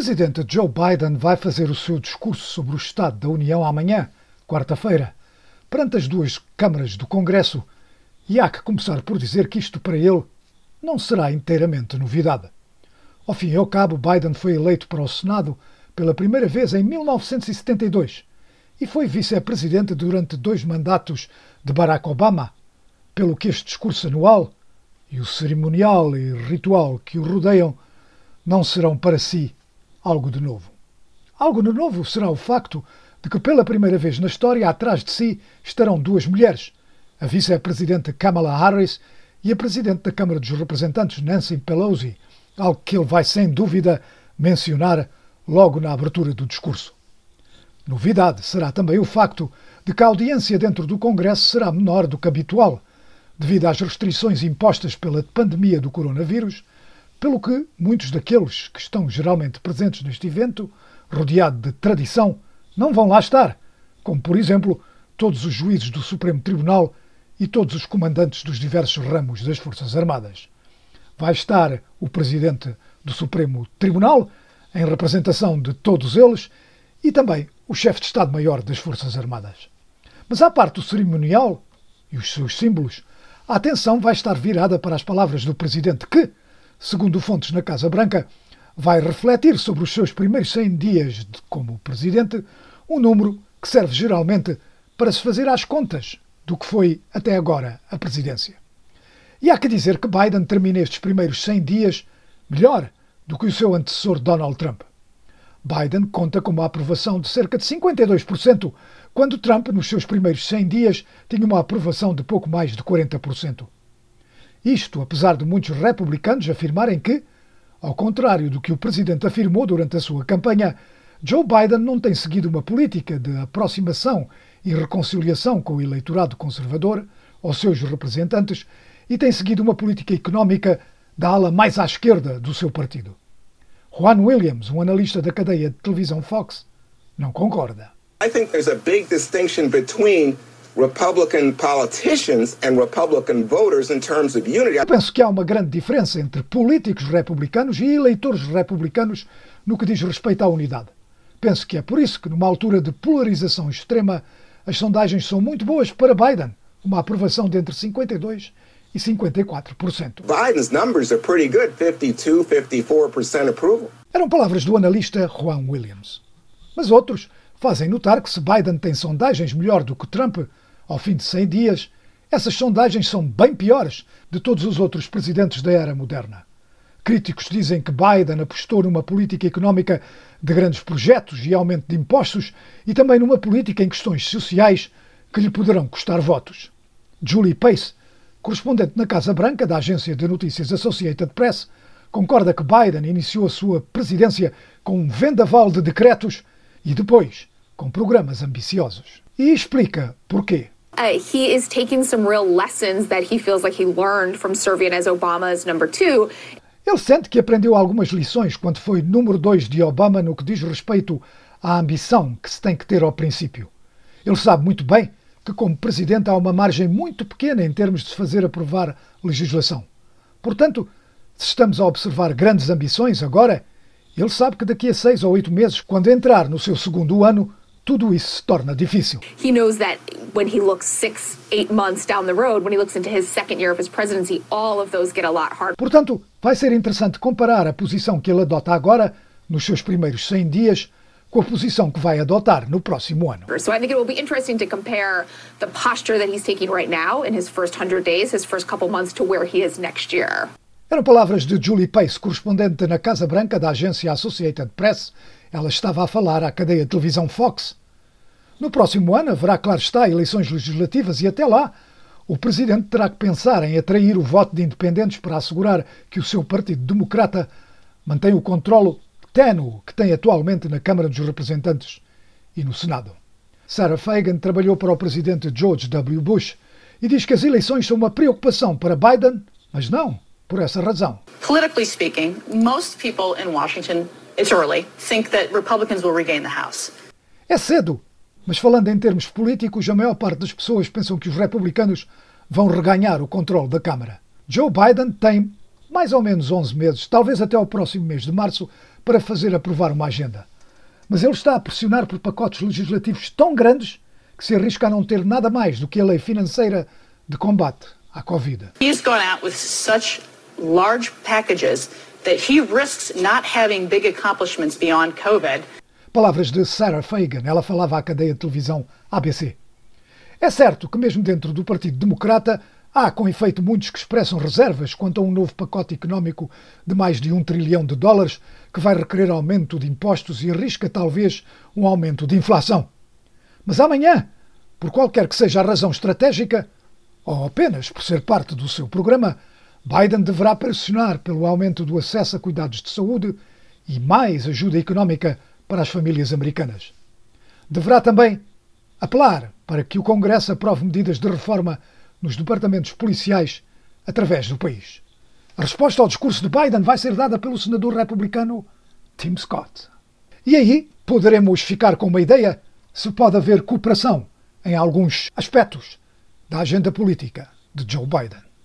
presidente Joe Biden vai fazer o seu discurso sobre o Estado da União amanhã, quarta-feira, perante as duas câmaras do Congresso, e há que começar por dizer que isto para ele não será inteiramente novidade. Ao fim e ao cabo, Biden foi eleito para o Senado pela primeira vez em 1972 e foi vice-presidente durante dois mandatos de Barack Obama, pelo que este discurso anual e o cerimonial e ritual que o rodeiam não serão para si algo de novo. Algo de novo será o facto de que, pela primeira vez na história, atrás de si estarão duas mulheres, a vice-presidente Kamala Harris e a presidente da Câmara dos Representantes, Nancy Pelosi, algo que ele vai sem dúvida mencionar logo na abertura do discurso. Novidade será também o facto de que a audiência dentro do Congresso será menor do que habitual, devido às restrições impostas pela pandemia do coronavírus pelo que muitos daqueles que estão geralmente presentes neste evento, rodeado de tradição, não vão lá estar, como por exemplo todos os juízes do Supremo Tribunal e todos os comandantes dos diversos ramos das Forças Armadas. Vai estar o presidente do Supremo Tribunal, em representação de todos eles, e também o chefe de Estado-Maior das Forças Armadas. Mas à parte do cerimonial e os seus símbolos, a atenção vai estar virada para as palavras do presidente que, segundo fontes na Casa Branca, vai refletir sobre os seus primeiros 100 dias de, como presidente, um número que serve geralmente para se fazer às contas do que foi até agora a presidência. E há que dizer que Biden termina estes primeiros 100 dias melhor do que o seu antecessor Donald Trump. Biden conta com uma aprovação de cerca de 52%, quando Trump, nos seus primeiros 100 dias, tinha uma aprovação de pouco mais de 40%. Isto apesar de muitos republicanos afirmarem que, ao contrário do que o presidente afirmou durante a sua campanha, Joe Biden não tem seguido uma política de aproximação e reconciliação com o eleitorado conservador, ou seus representantes, e tem seguido uma política económica da ala mais à esquerda do seu partido. Juan Williams, um analista da cadeia de televisão Fox, não concorda. I think there's a big distinction between Republican politicians and Republican voters in terms of unity. Eu penso que há uma grande diferença entre políticos republicanos e eleitores republicanos no que diz respeito à unidade. Penso que é por isso que, numa altura de polarização extrema, as sondagens são muito boas para Biden, uma aprovação de entre 52 e 54%. Biden's numbers are pretty good, 52, 54% approval. Eram palavras do analista Juan Williams. Mas outros fazem notar que se Biden tem sondagens melhor do que Trump, ao fim de 100 dias, essas sondagens são bem piores de todos os outros presidentes da era moderna. Críticos dizem que Biden apostou numa política económica de grandes projetos e aumento de impostos e também numa política em questões sociais que lhe poderão custar votos. Julie Pace, correspondente na Casa Branca da agência de notícias Associated Press, concorda que Biden iniciou a sua presidência com um vendaval de decretos e depois com programas ambiciosos. E explica porquê. Uh, he is taking some real lessons that he feels like he learned from serving as Obama's number two. Ele sente que aprendeu algumas lições quando foi número dois de Obama no que diz respeito à ambição que se tem que ter ao princípio. Ele sabe muito bem que, como presidente, há uma margem muito pequena em termos de se fazer aprovar legislação. Portanto, se estamos a observar grandes ambições agora, ele sabe que daqui a seis ou oito meses, quando entrar no seu segundo ano, tudo isso se torna difícil. He knows that when he looks six, eight months down the road, when he looks into his second year of his presidency, all of those get a lot harder. Portanto, vai ser interessante comparar a posição que ele adota agora, nos seus primeiros 100 dias, com a posição que vai adotar no próximo ano. So I think it will be interesting to compare the posture that he's taking right now in his first 100 days, his first couple months to where he is next year. Eram palavras de Julie Pace, correspondente na Casa Branca da agência Associated Press. Ela estava a falar à cadeia de televisão Fox. No próximo ano haverá, claro está, eleições legislativas e até lá o presidente terá que pensar em atrair o voto de independentes para assegurar que o seu Partido Democrata mantém o controlo ténue que tem atualmente na Câmara dos Representantes e no Senado. Sarah Fagan trabalhou para o presidente George W. Bush e diz que as eleições são uma preocupação para Biden, mas não por essa razão. Politically speaking, most people in Washington, it's early, think that Republicans will regain the House. É cedo, mas falando em termos políticos, a maior parte das pessoas pensam que os republicanos vão reganhar o controle da Câmara. Joe Biden tem mais ou menos 11 meses, talvez até o próximo mês de março, para fazer aprovar uma agenda. Mas ele está a pressionar por pacotes legislativos tão grandes que se arrisca a não ter nada mais do que a lei financeira de combate à Covid. He's gone out with such large packages that he risks not having big accomplishments beyond COVID. Palavras de Sarah Fagan, ela falava à cadeia de televisão ABC. É certo que, mesmo dentro do Partido Democrata, há com efeito muitos que expressam reservas quanto a um novo pacote económico de mais de um trilhão de dólares que vai requerer aumento de impostos e arrisca talvez um aumento de inflação. Mas amanhã, por qualquer que seja a razão estratégica, ou apenas por ser parte do seu programa, Biden deverá pressionar pelo aumento do acesso a cuidados de saúde e mais ajuda económica para as famílias americanas. Deverá também apelar para que o Congresso aprove medidas de reforma nos departamentos policiais através do país. A resposta ao discurso de Biden vai ser dada pelo senador republicano Tim Scott. E aí poderemos ficar com uma ideia se pode haver cooperação em alguns aspectos da agenda política de Joe Biden.